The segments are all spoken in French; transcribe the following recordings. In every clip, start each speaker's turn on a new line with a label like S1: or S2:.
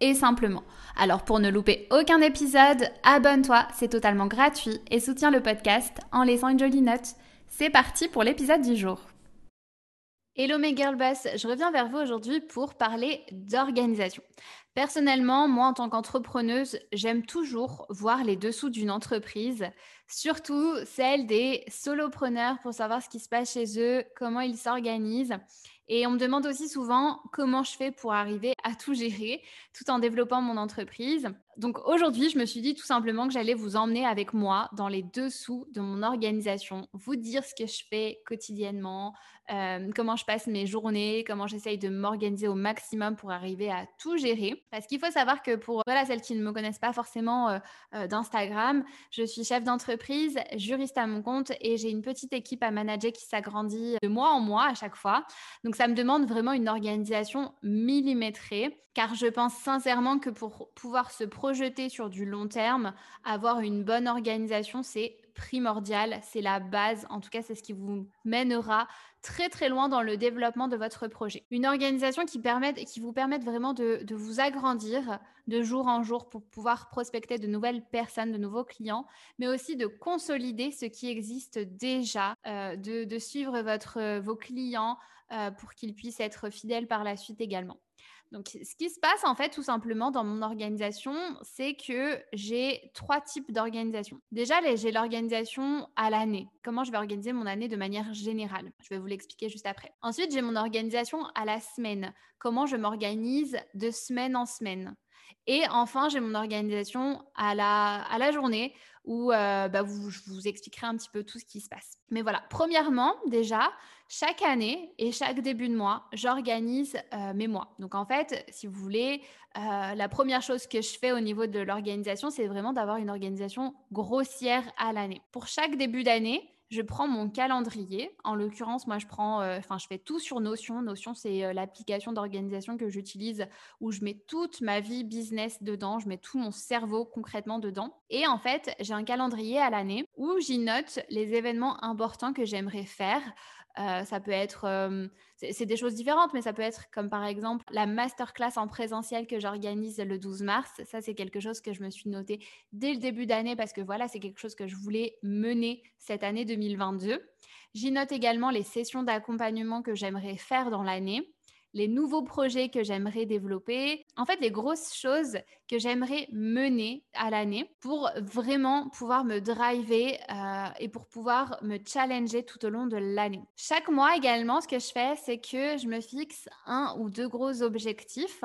S1: et simplement. Alors pour ne louper aucun épisode, abonne-toi, c'est totalement gratuit et soutiens le podcast en laissant une jolie note. C'est parti pour l'épisode du jour. Hello mes girl boss, je reviens vers vous aujourd'hui pour parler d'organisation. Personnellement, moi en tant qu'entrepreneuse, j'aime toujours voir les dessous d'une entreprise, surtout celle des solopreneurs pour savoir ce qui se passe chez eux, comment ils s'organisent. Et on me demande aussi souvent comment je fais pour arriver à tout gérer tout en développant mon entreprise. Donc aujourd'hui, je me suis dit tout simplement que j'allais vous emmener avec moi dans les dessous de mon organisation, vous dire ce que je fais quotidiennement, euh, comment je passe mes journées, comment j'essaye de m'organiser au maximum pour arriver à tout gérer. Parce qu'il faut savoir que pour voilà, celles qui ne me connaissent pas forcément euh, euh, d'Instagram, je suis chef d'entreprise, juriste à mon compte et j'ai une petite équipe à manager qui s'agrandit de mois en mois à chaque fois. Donc ça me demande vraiment une organisation millimétrée car je pense sincèrement que pour pouvoir se projeter sur du long terme, avoir une bonne organisation, c'est primordial, c'est la base, en tout cas c'est ce qui vous mènera très très loin dans le développement de votre projet. Une organisation qui, permette, qui vous permette vraiment de, vous agrandir de jour en jour pour pouvoir prospecter de nouvelles personnes, de nouveaux clients, mais aussi de consolider ce qui existe déjà, euh, de, suivre votre, vos clients euh, pour qu'ils puissent être fidèles par la suite également. Donc, ce qui se passe en fait tout simplement dans mon organisation, c'est que j'ai trois types d'organisation. Déjà, j'ai l'organisation à l'année. Comment je vais organiser mon année de manière générale? Je vais vous l'expliquer juste après. Ensuite, j'ai mon organisation à la semaine. Comment je m'organise de semaine en semaine? Et enfin, j'ai mon organisation à la, à la journée où euh, bah, je vous expliquerai un petit peu tout ce qui se passe. Mais voilà, premièrement, déjà, chaque année et chaque début de mois, j'organise euh, mes mois. Donc en fait, si vous voulez, euh, la première chose que je fais au niveau de l'organisation, c'est vraiment d'avoir une organisation grossière à l'année. Pour chaque début d'année, je prends mon calendrier. En l'occurrence, moi, je prends, euh, enfin, je fais tout sur Notion. Notion, c'est l'application d'organisation que j'utilise où je mets toute ma vie business dedans, je mets tout mon cerveau concrètement dedans. Et en fait, j'ai un calendrier à l'année où j'y note les événements importants que j'aimerais faire. Euh, ça peut être, euh, c'est des choses différentes, mais ça peut être comme par exemple la masterclass en présentiel que j'organise le 12 mars. Ça, c'est quelque chose que je me suis noté dès le début d'année parce que voilà, c'est quelque chose que je voulais mener cette année 2022. J'y note également les sessions d'accompagnement que j'aimerais faire dans l'année les nouveaux projets que j'aimerais développer, en fait les grosses choses que j'aimerais mener à l'année pour vraiment pouvoir me driver euh, et pour pouvoir me challenger tout au long de l'année. Chaque mois également, ce que je fais, c'est que je me fixe un ou deux gros objectifs.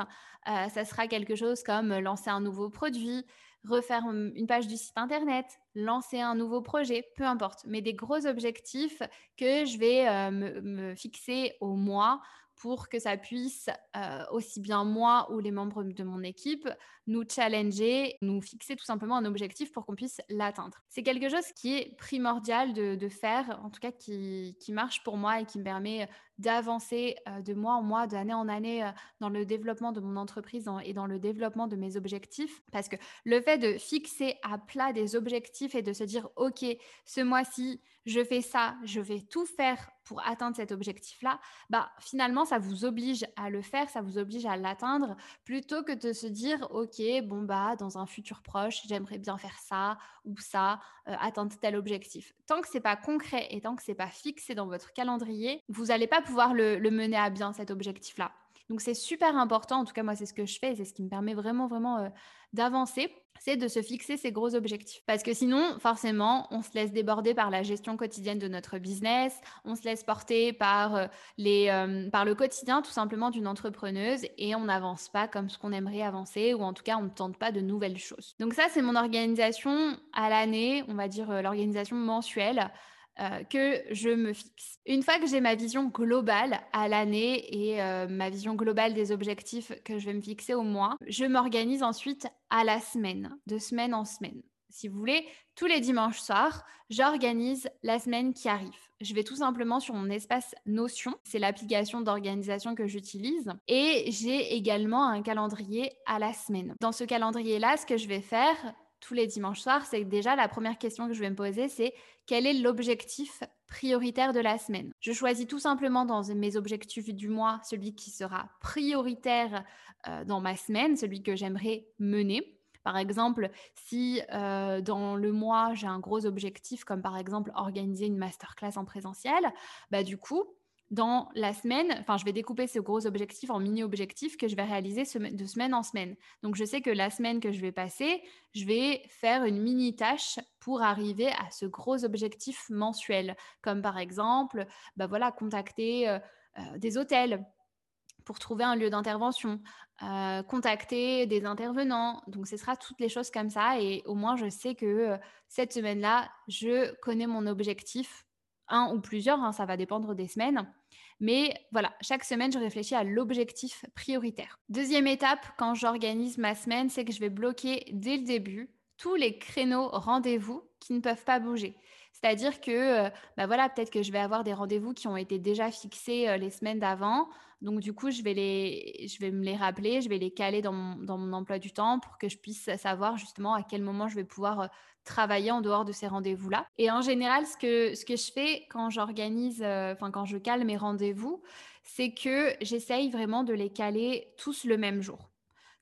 S1: Euh, ça sera quelque chose comme lancer un nouveau produit, refaire une page du site internet, lancer un nouveau projet, peu importe, mais des gros objectifs que je vais euh, me, fixer au mois pour que ça puisse, euh, aussi bien moi ou les membres de mon équipe, nous challenger, nous fixer tout simplement un objectif pour qu'on puisse l'atteindre. C'est quelque chose qui est primordial de, faire, en tout cas qui, marche pour moi et qui me permet d'avancer euh, de mois en mois, d'année en année euh, dans le développement de mon entreprise et dans le développement de mes objectifs. Parce que le fait de fixer à plat des objectifs et de se dire, OK, ce mois-ci, je fais ça, je vais tout faire pour atteindre cet objectif-là, bah finalement ça vous oblige à le faire, ça vous oblige à l'atteindre, plutôt que de se dire ok bon bah dans un futur proche j'aimerais bien faire ça ou ça, euh, atteindre tel objectif. Tant que c'est pas concret et tant que c'est pas fixé dans votre calendrier, vous n'allez pas pouvoir le, mener à bien cet objectif-là. Donc c'est super important, en tout cas moi c'est ce que je fais, c'est ce qui me permet vraiment vraiment euh, d'avancer c'est de se fixer ces gros objectifs. Parce que sinon, forcément, on se laisse déborder par la gestion quotidienne de notre business, on se laisse porter par, euh, les, euh, par le quotidien tout simplement d'une entrepreneuse et on n'avance pas comme ce qu'on aimerait avancer ou en tout cas, on ne tente pas de nouvelles choses. Donc ça, c'est mon organisation à l'année, on va dire l'organisation mensuelle. Euh, que je me fixe. Une fois que j'ai ma vision globale à l'année et euh, ma vision globale des objectifs que je vais me fixer au mois, je m'organise ensuite à la semaine, de semaine en semaine. Si vous voulez, tous les dimanches soirs, j'organise la semaine qui arrive. Je vais tout simplement sur mon espace Notion, c'est l'application d'organisation que j'utilise, et j'ai également un calendrier à la semaine. Dans ce calendrier-là, ce que je vais faire, tous les dimanches soirs, c'est déjà la première question que je vais me poser, c'est quel est l'objectif prioritaire de la semaine? Je choisis tout simplement dans mes objectifs du mois celui qui sera prioritaire euh, dans ma semaine, celui que j'aimerais mener. Par exemple, si euh, dans le mois j'ai un gros objectif, comme par exemple organiser une masterclass en présentiel, bah du coup, dans la semaine, enfin, je vais découper ce gros objectif en mini-objectifs que je vais réaliser de semaine en semaine. Donc, je sais que la semaine que je vais passer, je vais faire une mini-tâche pour arriver à ce gros objectif mensuel, comme par exemple, bah voilà, contacter euh, euh, des hôtels pour trouver un lieu d'intervention, euh, contacter des intervenants. Donc, ce sera toutes les choses comme ça. Et au moins, je sais que cette semaine-là, je connais mon objectif un ou plusieurs, hein, ça va dépendre des semaines. Mais voilà, chaque semaine, je réfléchis à l'objectif prioritaire. Deuxième étape, quand j'organise ma semaine, c'est que je vais bloquer dès le début tous les créneaux rendez-vous qui ne peuvent pas bouger. C'est-à-dire que, euh, bah voilà, peut-être que je vais avoir des rendez-vous qui ont été déjà fixés euh, les semaines d'avant. Donc, du coup, je vais, les, je vais me les rappeler, je vais les caler dans mon, emploi du temps pour que je puisse savoir justement à quel moment je vais pouvoir euh, travailler en dehors de ces rendez-vous-là. Et en général, ce que, ce que je fais quand j'organise, enfin quand je cale mes rendez-vous, c'est que j'essaye vraiment de les caler tous le même jour.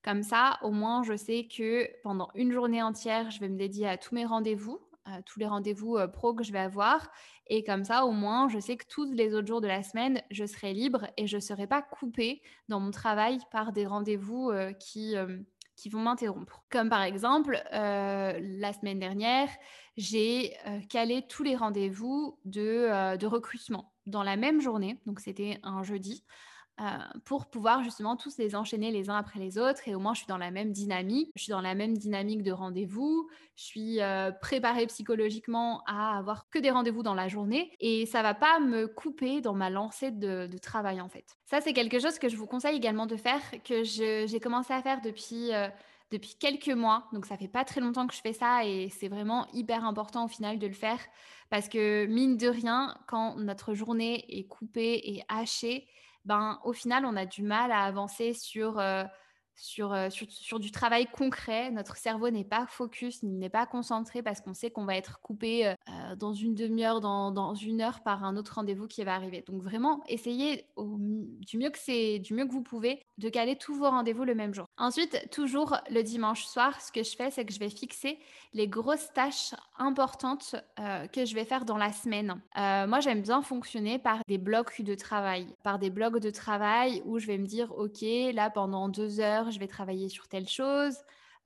S1: Comme ça, au moins, je sais que pendant une journée entière, je vais me dédier à tous mes rendez-vous, à tous les rendez-vous euh, pro que je vais avoir. Et comme ça, au moins, je sais que tous les autres jours de la semaine, je serai libre et je ne serai pas coupée dans mon travail par des rendez-vous euh, qui, qui vont m'interrompre. Comme par exemple, euh, la semaine dernière, j'ai euh, calé tous les rendez-vous de, euh, de, recrutement dans la même journée, donc c'était un jeudi. Euh, pour pouvoir justement tous les enchaîner les uns après les autres et au moins je suis dans la même dynamique, je suis dans la même dynamique de rendez-vous, je suis euh, préparée psychologiquement à avoir que des rendez-vous dans la journée et ça va pas me couper dans ma lancée de, travail en fait. Ça c'est quelque chose que je vous conseille également de faire, que j'ai commencé à faire depuis... Euh, depuis quelques mois, donc ça fait pas très longtemps que je fais ça et c'est vraiment hyper important au final de le faire parce que mine de rien, quand notre journée est coupée et hachée, ben, au final, on a du mal à avancer sur, euh, euh, du travail concret. Notre cerveau n'est pas focus, n'est pas concentré parce qu'on sait qu'on va être coupé euh, dans une demi-heure, dans, dans, une heure par un autre rendez-vous qui va arriver. Donc vraiment, essayez du, mieux que c'est, du mieux que vous pouvez de caler tous vos rendez-vous le même jour. Ensuite, toujours le dimanche soir, ce que je fais, c'est que je vais fixer les grosses tâches importantes euh, que je vais faire dans la semaine. moi, j'aime bien fonctionner par des blocs de travail, par des blocs de travail où je vais me dire, OK, là, pendant deux heures, je vais travailler sur telle chose.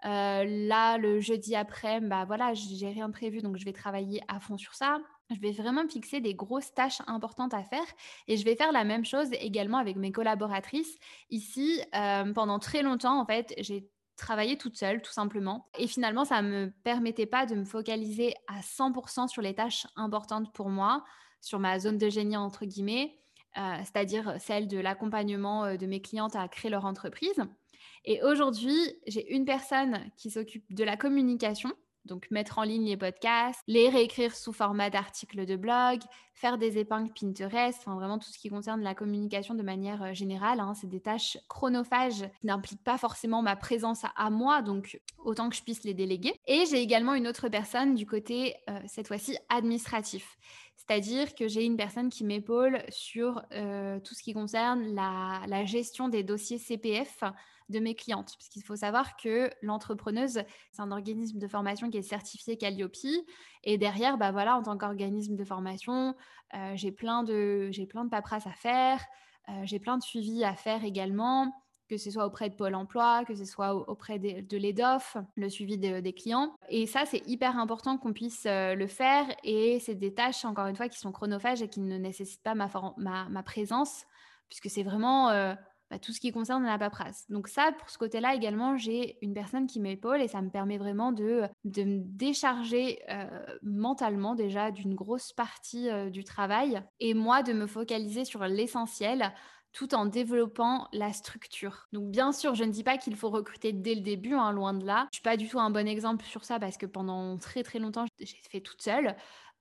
S1: Euh, là, le jeudi après, bah voilà, j'ai rien prévu, donc je vais travailler à fond sur ça. Je vais vraiment fixer des grosses tâches importantes à faire et je vais faire la même chose également avec mes collaboratrices. Ici, euh, pendant très longtemps, en fait, j'ai travaillé toute seule, tout simplement. Et finalement, ça ne me permettait pas de me focaliser à 100% sur les tâches importantes pour moi, sur ma zone de génie, entre guillemets, euh, c'est-à-dire celle de l'accompagnement de mes clientes à créer leur entreprise. Et aujourd'hui, j'ai une personne qui s'occupe de la communication, donc mettre en ligne les podcasts, les réécrire sous format d'articles de blog, faire des épingles Pinterest, enfin vraiment tout ce qui concerne la communication de manière euh, générale. Hein. c'est des tâches chronophages qui n'impliquent pas forcément ma présence à, moi, donc autant que je puisse les déléguer. Et j'ai également une autre personne du côté, euh, cette fois-ci, administratif. C'est-à-dire que j'ai une personne qui m'épaule sur euh, tout ce qui concerne la, la gestion des dossiers CPF de mes clientes. Parce qu'il faut savoir que l'entrepreneuse, c'est un organisme de formation qui est certifié Calliope. Et derrière, bah voilà, en tant qu'organisme de formation, euh, j'ai plein de j'ai plein de paperasses à faire, euh, j'ai plein de suivis à faire également que ce soit auprès de Pôle emploi, que ce soit auprès de, de l'EDOF, le suivi des clients. Et ça, c'est hyper important qu'on puisse euh, le faire. Et c'est des tâches, encore une fois, qui sont chronophages et qui ne nécessitent pas ma, ma, ma présence, puisque c'est vraiment bah, tout ce qui concerne la paperasse. Donc ça, pour ce côté-là également, j'ai une personne qui m'épaule et ça me permet vraiment de, de me décharger euh, mentalement déjà d'une grosse partie euh, du travail et moi de me focaliser sur l'essentiel tout en développant la structure. Donc bien sûr, je ne dis pas qu'il faut recruter dès le début, hein, loin de là. Je suis pas du tout un bon exemple sur ça parce que pendant très très longtemps, j'ai fait toute seule.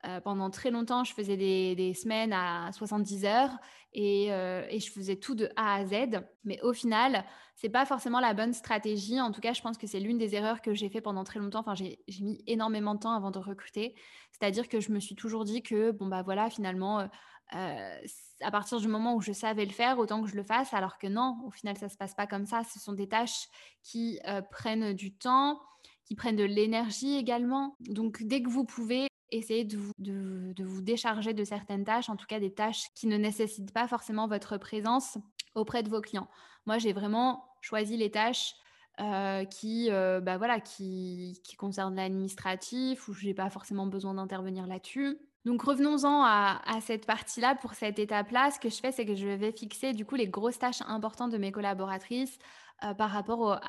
S1: Euh, pendant très longtemps, je faisais des, semaines à 70 heures euh, et, je faisais tout de A à Z. Mais au final, c'est pas forcément la bonne stratégie. En tout cas, je pense que c'est l'une des erreurs que j'ai fait pendant très longtemps. Enfin, j'ai mis énormément de temps avant de recruter. C'est-à-dire que je me suis toujours dit que, bon, bah voilà, finalement, euh, à partir du moment où je savais le faire, autant que je le fasse. Alors que non, au final, ça se passe pas comme ça. Ce sont des tâches qui prennent du temps qui prennent de l'énergie également. Donc dès que vous pouvez, essayez de vous, décharger de certaines tâches, en tout cas des tâches qui ne nécessitent pas forcément votre présence auprès de vos clients. Moi, j'ai vraiment choisi les tâches euh, qui, euh, bah voilà, qui concernent l'administratif, où je n'ai pas forcément besoin d'intervenir là-dessus. Donc revenons-en à, cette partie-là. Pour cette étape-là, ce que je fais, c'est que je vais fixer du coup les grosses tâches importantes de mes collaboratrices euh, par rapport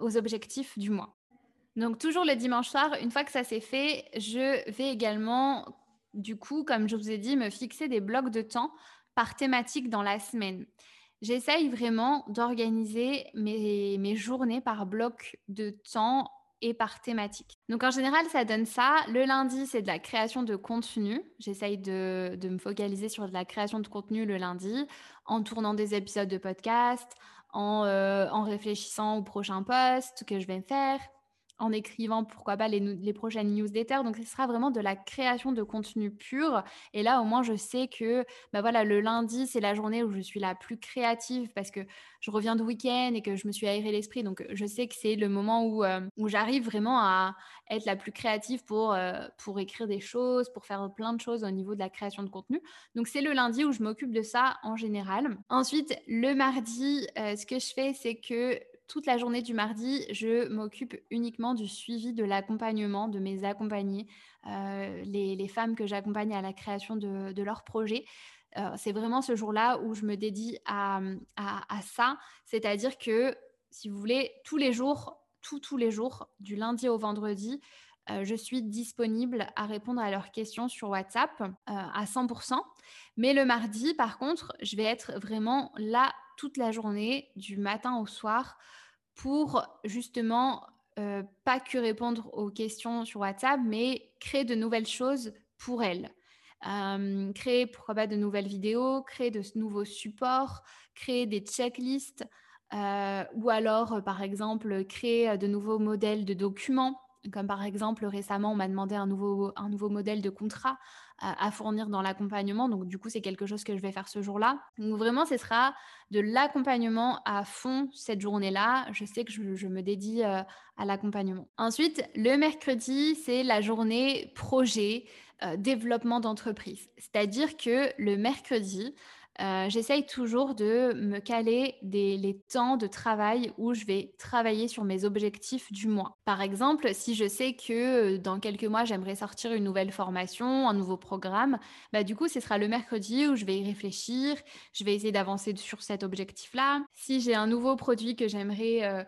S1: aux objectifs du mois. Donc toujours le dimanche soir, une fois que ça s'est fait, je vais également, du coup, comme je vous ai dit, me fixer des blocs de temps par thématique dans la semaine. J'essaye vraiment d'organiser mes, journées par bloc de temps et par thématique. Donc en général, ça donne ça. Le lundi, c'est de la création de contenu. J'essaye de, me focaliser sur de la création de contenu le lundi, en tournant des épisodes de podcast, en, euh, réfléchissant au prochain post que je vais faire, en écrivant, pourquoi pas, les, les prochaines newsletters. Donc, ce sera vraiment de la création de contenu pur. Et là, au moins, je sais que bah voilà, le lundi, c'est la journée où je suis la plus créative parce que je reviens de week-end et que je me suis aéré l'esprit. Donc, je sais que c'est le moment où, euh, où j'arrive vraiment à être la plus créative pour, euh, pour écrire des choses, pour faire plein de choses au niveau de la création de contenu. Donc, c'est le lundi où je m'occupe de ça en général. Ensuite, le mardi, euh, ce que je fais, c'est que toute la journée du mardi, je m'occupe uniquement du suivi de l'accompagnement de mes accompagnés, euh, les, femmes que j'accompagne à la création de, leurs projets. Euh, c'est vraiment ce jour-là où je me dédie à, ça. C'est-à-dire que, si vous voulez, tous les jours, tous, tous les jours, du lundi au vendredi, euh, je suis disponible à répondre à leurs questions sur WhatsApp à 100%. Mais le mardi, par contre, je vais être vraiment là toute la journée, du matin au soir, pour justement euh, pas que répondre aux questions sur WhatsApp, mais créer de nouvelles choses pour elles. Euh, créer pourquoi pas de nouvelles vidéos, créer de nouveaux supports, créer des checklists, euh, ou alors par exemple créer de nouveaux modèles de documents comme par exemple récemment on m'a demandé un nouveau, un nouveau modèle de contrat à, fournir dans l'accompagnement. Donc du coup c'est quelque chose que je vais faire ce jour-là. Donc vraiment ce sera de l'accompagnement à fond cette journée-là. Je sais que je, me dédie euh, à l'accompagnement. Ensuite le mercredi c'est la journée projet euh, développement d'entreprise. C'est-à-dire que le mercredi euh, j'essaye toujours de me caler des, les temps de travail où je vais travailler sur mes objectifs du mois. Par exemple, si je sais que euh, dans quelques mois, j'aimerais sortir une nouvelle formation, un nouveau programme, bah, du coup, ce sera le mercredi où je vais y réfléchir, je vais essayer d'avancer sur cet objectif-là. Si j'ai un nouveau produit que j'aimerais... Euh,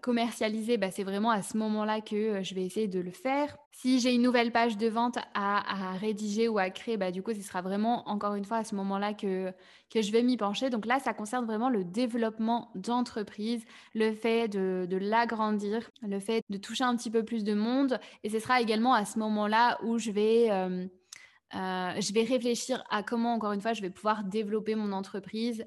S1: commercialiser, bah, c'est vraiment à ce moment-là que euh, je vais essayer de le faire. Si j'ai une nouvelle page de vente à, rédiger ou à créer, bah, du coup, ce sera vraiment encore une fois à ce moment-là que, je vais m'y pencher. Donc là, ça concerne vraiment le développement d'entreprise, le fait de, l'agrandir, le fait de toucher un petit peu plus de monde. Et ce sera également à ce moment-là où je vais... Euh, je vais réfléchir à comment, encore une fois, je vais pouvoir développer mon entreprise,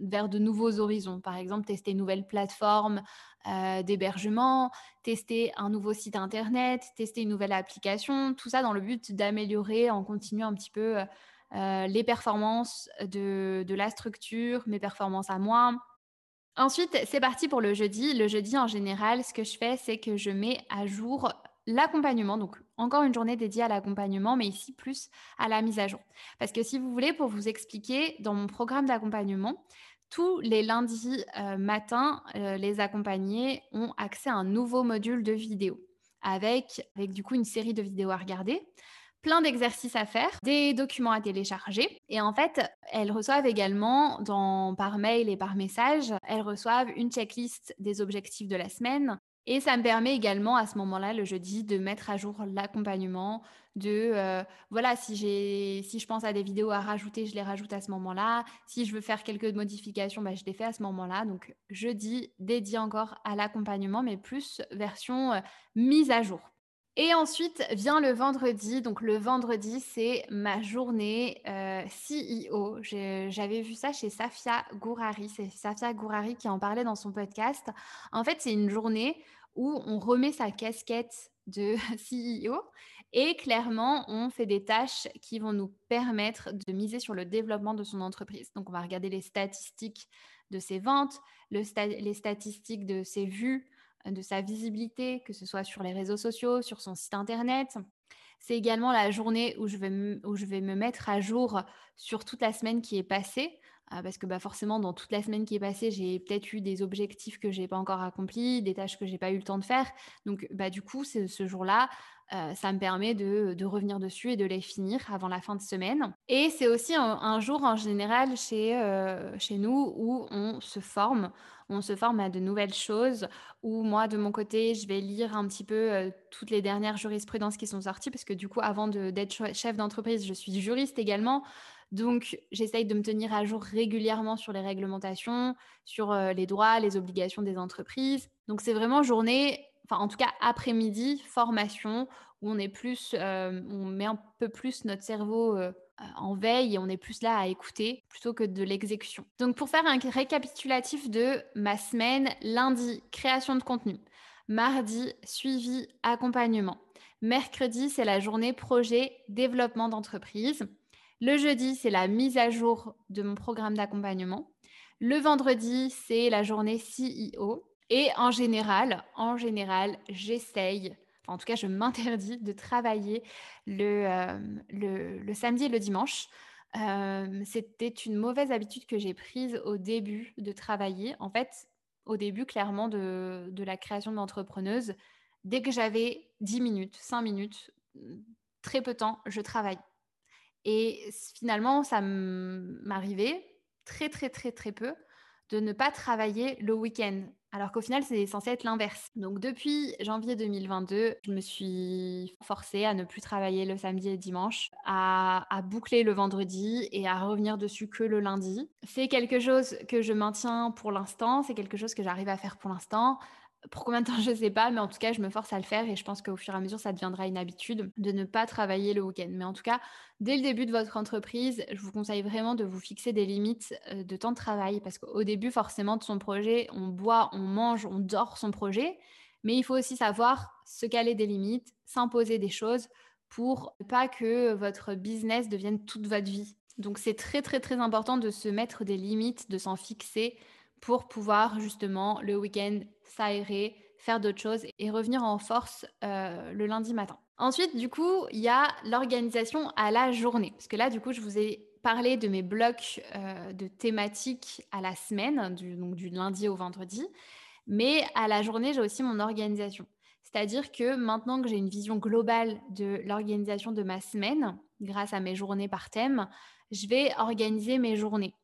S1: vers de nouveaux horizons. Par exemple, tester une nouvelle plateforme euh, d'hébergement, tester un nouveau site internet, tester une nouvelle application, tout ça dans le but d'améliorer en continuant un petit peu euh, les performances de, de, la structure, mes performances à moi. Ensuite, c'est parti pour le jeudi. Le jeudi, en général, ce que je fais, c'est que je mets à jour l'accompagnement, donc encore une journée dédiée à l'accompagnement, mais ici plus à la mise à jour. Parce que si vous voulez, pour vous expliquer, dans mon programme d'accompagnement, tous les lundis euh, matin, euh, les accompagnés ont accès à un nouveau module de vidéo avec, avec du coup une série de vidéos à regarder. plein d'exercices à faire, des documents à télécharger. Et en fait, elles reçoivent également, par mail et par message, elles reçoivent une checklist des objectifs de la semaine. Et ça me permet également à ce moment-là, le jeudi, de mettre à jour l'accompagnement, de euh, voilà, si j'ai si je pense à des vidéos à rajouter, je les rajoute à ce moment-là. Si je veux faire quelques modifications, bah, je les fais à ce moment-là. Donc jeudi dédié encore à l'accompagnement, mais plus version euh, mise à jour. Et ensuite vient le vendredi. Donc le vendredi, c'est ma journée euh, CEO. J'avais vu ça chez Safia Gourari. C'est Safia Gourari qui en parlait dans son podcast. En fait, c'est une journée où on remet sa casquette de CEO et clairement, on fait des tâches qui vont nous permettre de miser sur le développement de son entreprise. Donc, on va regarder les statistiques de ses ventes, les statistiques de ses vues, de sa visibilité, que ce soit sur les réseaux sociaux, sur son site internet. C'est également la journée où je, vais où je vais me mettre à jour sur toute la semaine qui est passée. Euh, parce que bah, forcément, dans toute la semaine qui est passée, j'ai peut-être eu des objectifs que je n'ai pas encore accomplis, des tâches que je n'ai pas eu le temps de faire. Donc, bah, du coup, ce jour-là, euh, ça me permet de, revenir dessus et de les finir avant la fin de semaine. Et c'est aussi un, jour en général chez, euh, chez nous où on se forme, on se forme à de nouvelles choses, où moi de mon côté, je vais lire un petit peu euh, toutes les dernières jurisprudences qui sont sorties, parce que du coup, avant d'être chef d'entreprise, je suis juriste également. Donc, j'essaye de me tenir à jour régulièrement sur les réglementations, sur les droits, les obligations des entreprises. Donc, c'est vraiment journée enfin en tout cas après-midi, formation, où on est plus, euh, on met un peu plus notre cerveau euh, en veille et on est plus là à écouter plutôt que de l'exécution. Donc pour faire un récapitulatif de ma semaine, lundi, création de contenu. Mardi, suivi, accompagnement. Mercredi, c'est la journée projet, développement d'entreprise. Le jeudi, c'est la mise à jour de mon programme d'accompagnement. Le vendredi, c'est la journée CEO. Et en général, en général, j'essaye, en tout cas, je m'interdis de travailler le, euh, samedi et le dimanche. Euh, c'était une mauvaise habitude que j'ai prise au début de travailler. En fait, au début, clairement, de, de la création d'entrepreneuse, dès que j'avais 10 minutes, 5 minutes, très peu de temps, je travaille. Et finalement, ça m'arrivait très, très, très, très peu de ne pas travailler le week-end. Alors qu'au final, c'est censé être l'inverse. Donc depuis janvier 2022, je me suis forcée à ne plus travailler le samedi et dimanche, à, à boucler le vendredi et à revenir dessus que le lundi. C'est quelque chose que je maintiens pour l'instant, c'est quelque chose que j'arrive à faire pour l'instant. Pour combien de temps, je ne sais pas, mais en tout cas, je me force à le faire et je pense qu'au fur et à mesure, ça deviendra une habitude de ne pas travailler le week-end. Mais en tout cas, dès le début de votre entreprise, je vous conseille vraiment de vous fixer des limites euh, de temps de travail parce qu'au début, forcément, de son projet, on boit, on mange, on dort son projet. Mais il faut aussi savoir se caler des limites, s'imposer des choses pour pas que votre business devienne toute votre vie. Donc c'est très très très important de se mettre des limites, de s'en fixer pour pouvoir justement le week-end s'aérer, faire d'autres choses et revenir en force euh, le lundi matin. Ensuite, du coup, il y a l'organisation à la journée. Parce que là, du coup, je vous ai parlé de mes blocs euh, de thématiques à la semaine, du, donc du lundi au vendredi. Mais à la journée, j'ai aussi mon organisation. C'est-à-dire que maintenant que j'ai une vision globale de l'organisation de ma semaine, grâce à mes journées par thème, je vais organiser mes journées.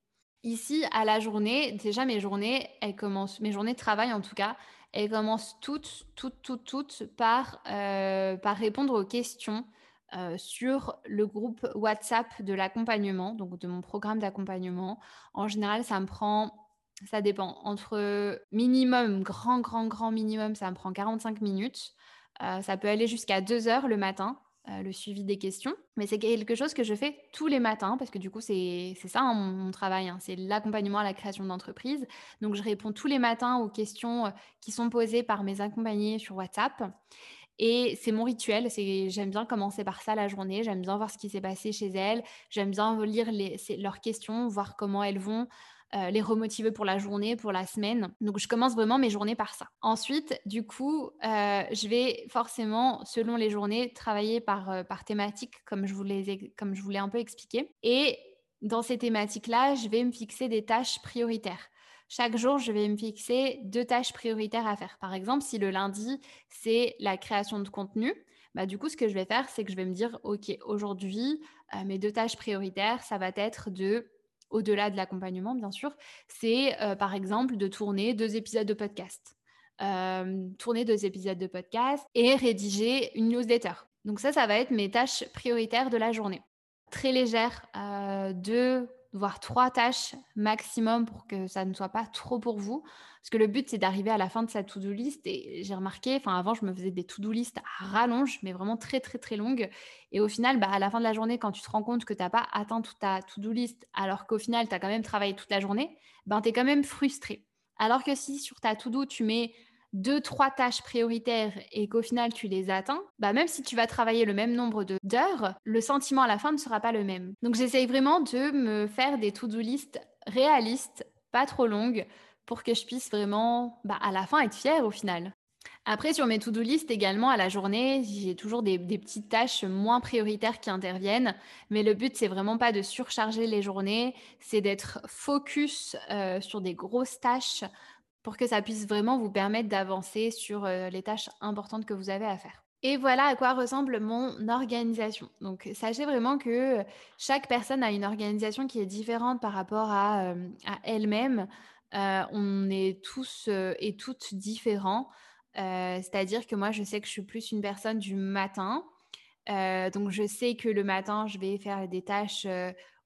S1: Ici, à la journée, déjà mes journées, elles commencent, mes journées de travail en tout cas, elles commencent toutes, toutes, toutes, toutes par, euh, répondre aux questions euh, sur le groupe WhatsApp de l'accompagnement, donc de mon programme d'accompagnement. En général, ça me prend, ça dépend, entre minimum, grand, grand, grand minimum, ça me prend 45 minutes. Euh, ça peut aller jusqu'à 2 heures le matin. Euh, le suivi des questions. Mais c'est quelque chose que je fais tous les matins parce que du coup, c'est ça hein, mon, travail. Hein. c'est l'accompagnement à la création d'entreprise. Donc, je réponds tous les matins aux questions euh, qui sont posées par mes accompagnés sur WhatsApp. Et c'est mon rituel. J'aime bien commencer par ça la journée. J'aime bien voir ce qui s'est passé chez elles. J'aime bien lire leurs questions, voir comment elles vont. Euh, les remotiver pour la journée, pour la semaine. Donc, je commence vraiment mes journées par ça. Ensuite, du coup, euh, je vais forcément, selon les journées, travailler par, euh, par thématique, comme je, vous comme je l'ai un peu expliqué. Et dans ces thématiques-là, je vais me fixer des tâches prioritaires. Chaque jour, je vais me fixer deux tâches prioritaires à faire. Par exemple, si le lundi, c'est la création de contenu, bah, du coup, ce que je vais faire, c'est que je vais me dire, OK, aujourd'hui, mes deux tâches prioritaires, ça va être de, au-delà de l'accompagnement, bien sûr, c'est euh, par exemple de tourner deux épisodes de podcast. Euh, tourner deux épisodes de podcast et rédiger une newsletter. Donc ça, ça va être mes tâches prioritaires de la journée. Très légère, deux voire trois tâches maximum pour que ça ne soit pas trop pour vous. Parce que le but, c'est d'arriver à la fin de sa to-do list. Et j'ai remarqué, enfin avant, je me faisais des to-do list à rallonge, mais vraiment très, très, très longues. Et au final, bah, à la fin de la journée, quand tu te rends compte que tu n'as pas atteint toute ta to-do list, alors qu'au final, tu as quand même travaillé toute la journée, ben, tu es quand même frustré. Alors que si sur ta to-do, tu mets deux, trois tâches prioritaires et qu'au final tu les atteins, bah même si tu vas travailler le même nombre d'heures, le sentiment à la fin ne sera pas le même. Donc j'essaye vraiment de me faire des to-do list réalistes, pas trop longues, pour que je puisse vraiment bah, à la fin être fière au final. Après, sur mes to-do list également, à la journée, j'ai toujours des, petites tâches moins prioritaires qui interviennent. Mais le but, c'est vraiment pas de surcharger les journées, c'est d'être focus euh, sur des grosses tâches pour que ça puisse vraiment vous permettre d'avancer sur euh, les tâches importantes que vous avez à faire. Et voilà à quoi ressemble mon organisation. Donc sachez vraiment que chaque personne a une organisation qui est différente par rapport à, euh, elle-même. Euh, on est tous et toutes différents. C'est-à-dire que moi, je sais que je suis plus une personne du matin. donc je sais que le matin, je vais faire des tâches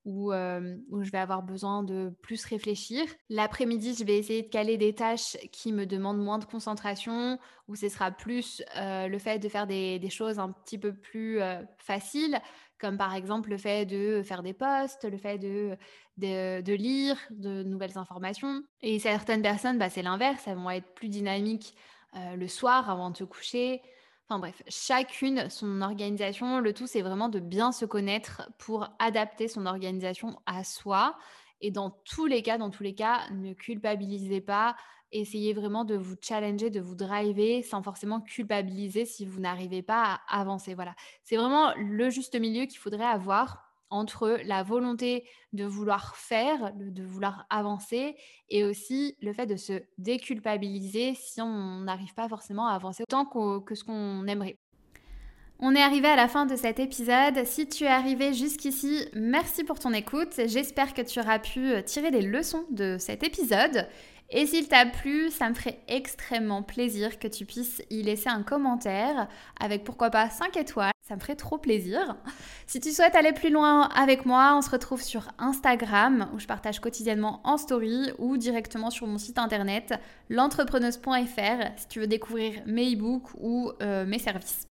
S1: où, où, je vais avoir besoin de plus réfléchir. L'après-midi, je vais essayer de caler des tâches qui me demandent moins de concentration, où ce sera plus le fait de faire des, choses un petit peu plus faciles, comme par exemple le fait de faire des posts, le fait de, de, de lire de nouvelles informations. Et certaines personnes, bah, c'est l'inverse, elles vont être plus dynamiques le soir avant de se coucher. Enfin bref, chacune son organisation. Le tout, c'est vraiment de bien se connaître pour adapter son organisation à soi. Et dans tous les cas, dans tous les cas, ne culpabilisez pas. Essayez vraiment de vous challenger, de vous driver sans forcément culpabiliser si vous n'arrivez pas à avancer. Voilà. C'est vraiment le juste milieu qu'il faudrait avoir entre la volonté de vouloir faire, de vouloir avancer, et aussi le fait de se déculpabiliser si on n'arrive pas forcément à avancer autant que ce qu'on aimerait. On est arrivé à la fin de cet épisode. Si tu es arrivé jusqu'ici, merci pour ton écoute. J'espère que tu auras pu tirer des leçons de cet épisode. Et s'il t'a plu, ça me ferait extrêmement plaisir que tu puisses y laisser un commentaire avec pourquoi pas 5 étoiles. Ça me ferait trop plaisir. Si tu souhaites aller plus loin avec moi, on se retrouve sur Instagram où je partage quotidiennement en story ou directement sur mon site internet l'entrepreneuse.fr si tu veux découvrir mes e-books ou euh, mes services.